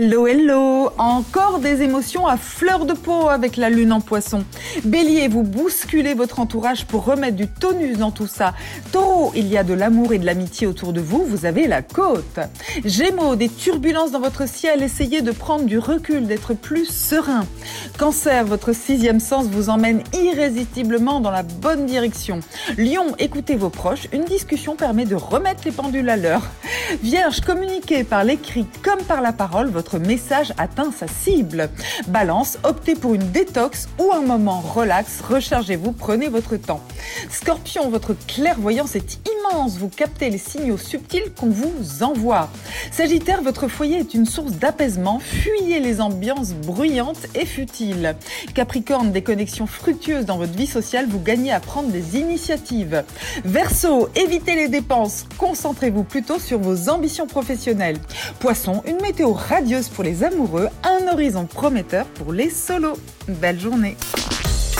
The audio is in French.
Hello, hello Encore des émotions à fleur de peau avec la lune en poisson. Bélier, vous bousculez votre entourage pour remettre du tonus dans tout ça. Taureau, il y a de l'amour et de l'amitié autour de vous, vous avez la côte. Gémeaux, des turbulences dans votre ciel, essayez de prendre du recul, d'être plus serein. Cancer, votre sixième sens vous emmène irrésistiblement dans la bonne direction. Lion, écoutez vos proches, une discussion permet de remettre les pendules à l'heure. Vierge, communiquez par l'écrit comme par la parole, message atteint sa cible. Balance, optez pour une détox ou un moment relax, rechargez-vous, prenez votre temps. Scorpion, votre clairvoyance est vous captez les signaux subtils qu'on vous envoie. Sagittaire, votre foyer est une source d'apaisement, fuyez les ambiances bruyantes et futiles. Capricorne, des connexions fructueuses dans votre vie sociale, vous gagnez à prendre des initiatives. Verseau, évitez les dépenses, concentrez-vous plutôt sur vos ambitions professionnelles. Poisson, une météo radieuse pour les amoureux, un horizon prometteur pour les solos. Belle journée.